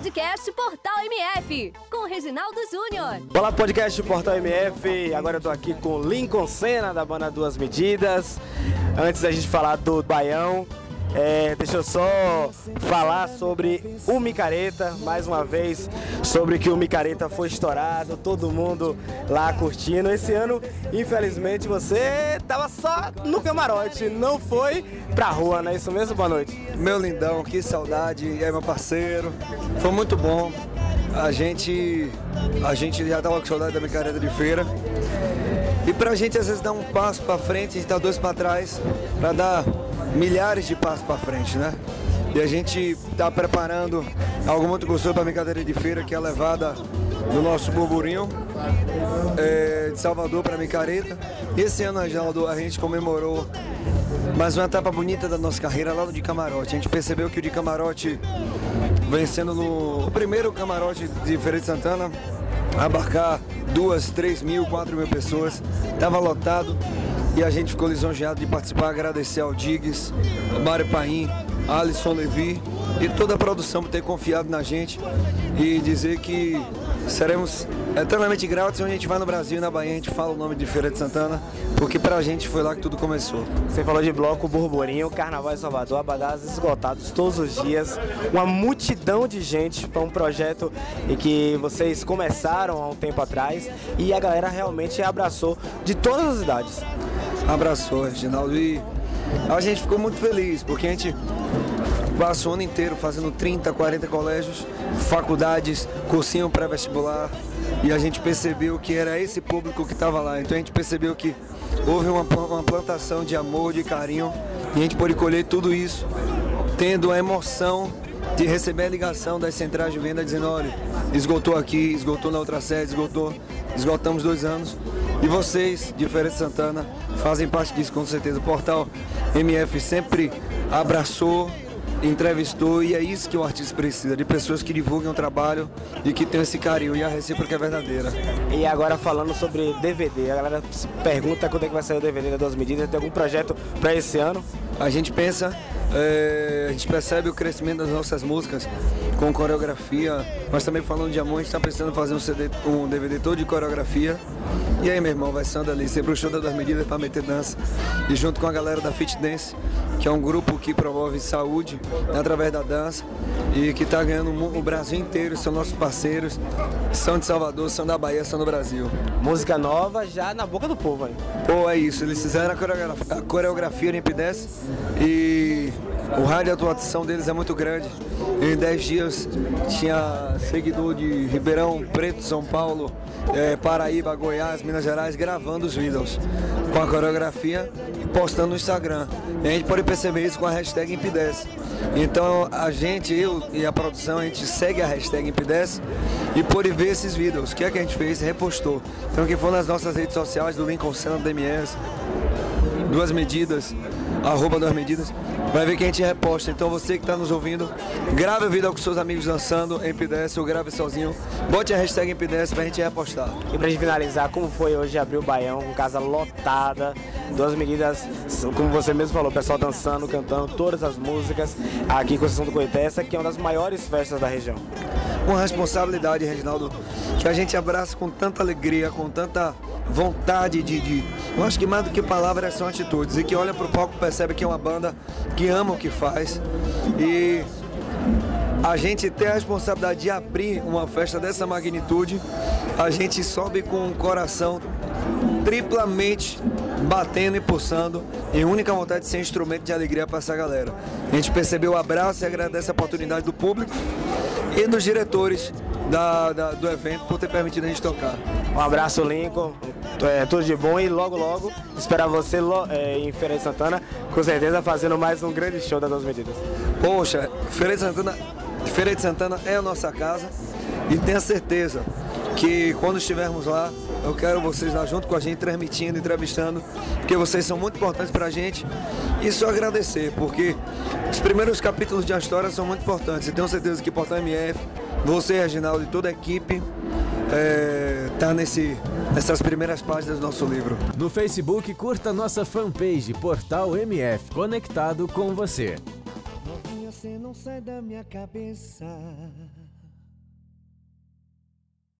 Podcast Portal MF, com Reginaldo Júnior. Olá, podcast Portal MF. Agora eu tô aqui com Lincoln Senna, da banda Duas Medidas. Antes da gente falar do Baião, é, deixa eu só falar sobre o Micareta, mais uma vez, sobre que o Micareta foi estourado, todo mundo lá curtindo. Esse ano, infelizmente, você tava só no camarote, não foi pra rua, não é isso mesmo? Boa noite. Meu lindão, que saudade, e aí meu parceiro, foi muito bom. A gente, a gente já tava com saudade da Micareta de feira. E pra gente às vezes dar um passo pra frente, gente dá dois pra trás, pra dar milhares de passos para frente, né? E a gente está preparando algo muito gostoso para a brincadeira de feira, que é a levada do nosso burburinho é, de Salvador para Micareta. Esse ano, Reginaldo, a gente comemorou mais uma etapa bonita da nossa carreira lá no de camarote. A gente percebeu que o de camarote vencendo no o primeiro camarote de Feira de Santana, abarcar duas, três mil, quatro mil pessoas, estava lotado e a gente ficou lisonjeado de participar, agradecer ao Diggs, Mário Paim, Alisson Levi e toda a produção por ter confiado na gente e dizer que seremos eternamente gratos onde a gente vai no Brasil e na Bahia a gente fala o nome de Feira de Santana, porque pra gente foi lá que tudo começou. Você falou de bloco Burburinho, Carnaval em Salvador, abadás esgotados todos os dias, uma multidão de gente para um projeto que vocês começaram há um tempo atrás e a galera realmente abraçou de todas as idades abraçou, Reginaldo. E a gente ficou muito feliz, porque a gente passou o ano inteiro fazendo 30, 40 colégios, faculdades, cursinho pré-vestibular. E a gente percebeu que era esse público que estava lá. Então a gente percebeu que houve uma, uma plantação de amor, de carinho. E a gente pôde colher tudo isso, tendo a emoção de receber a ligação das centrais de venda dizendo, olha, esgotou aqui, esgotou na outra sede, esgotou, esgotamos dois anos. E vocês, de Feira de Santana, fazem parte disso com certeza. O portal MF sempre abraçou, entrevistou e é isso que o artista precisa, de pessoas que divulguem o trabalho e que tenham esse carinho e a recíproca é verdadeira. E agora falando sobre DVD, a galera se pergunta quando é que vai sair o DVD das duas medidas, tem algum projeto para esse ano? A gente pensa, é, a gente percebe o crescimento das nossas músicas com coreografia, mas também falando de amor, a gente está pensando em fazer um, CD, um DVD todo de coreografia. E aí, meu irmão, vai sendo ali, sempre o show das medidas para meter dança. E junto com a galera da Fit Dance, que é um grupo que promove saúde através da dança e que está ganhando o Brasil inteiro, são nossos parceiros, são de Salvador, são da Bahia, são do Brasil. Música nova já na boca do povo, hein? Pô, é isso, eles fizeram a coreografia, a coreografia no Imp10 e o rádio de atuação deles é muito grande. Em 10 dias tinha seguidor de Ribeirão Preto, São Paulo, é, Paraíba, Goiás, Minas Gerais, gravando os vídeos com a coreografia e postando no Instagram. E a gente pode perceber isso com a hashtag Imp10. Então a gente, eu e a produção, a gente segue a hashtag Imp10 e pode ver esses vídeos. O que é que a gente fez? Repostou. Então quem for nas nossas redes sociais do Lincoln do DMS, duas medidas, arroba duas medidas, vai ver que a gente reposta. Então você que está nos ouvindo, grave o vídeo com seus amigos dançando em P10 ou grave sozinho. Bote a hashtag em P10 pra gente repostar. E pra gente finalizar, como foi hoje abrir o Baião casa lotada, duas medidas, como você mesmo falou, pessoal dançando, cantando todas as músicas aqui com a Sessão do Coité, essa que é uma das maiores festas da região. Uma responsabilidade, Reginaldo, que a gente abraça com tanta alegria, com tanta vontade de, de, Eu acho que mais do que palavras são atitudes. E que olha pro palco percebe que é uma banda que ama o que faz. E a gente tem a responsabilidade de abrir uma festa dessa magnitude, a gente sobe com o coração triplamente batendo e pulsando em única vontade de ser instrumento de alegria para essa galera. A gente percebeu o abraço e agradece a oportunidade do público e dos diretores da, da, do evento por ter permitido a gente tocar. Um abraço, Lincoln. É, tudo de bom e logo, logo esperar você é, em Feira de Santana, com certeza fazendo mais um grande show das duas medidas. Poxa, Feira de Santana, Feira de Santana é a nossa casa e tenha certeza que quando estivermos lá, eu quero vocês lá junto com a gente, transmitindo, entrevistando, porque vocês são muito importantes para a gente. E só agradecer, porque os primeiros capítulos de a história são muito importantes. E tenho certeza que Portal MF, você, Reginaldo e toda a equipe, é, tá nesse, nessas primeiras páginas do nosso livro. No Facebook, curta nossa fanpage Portal MF, conectado com você. Novinha, você não sai da minha cabeça.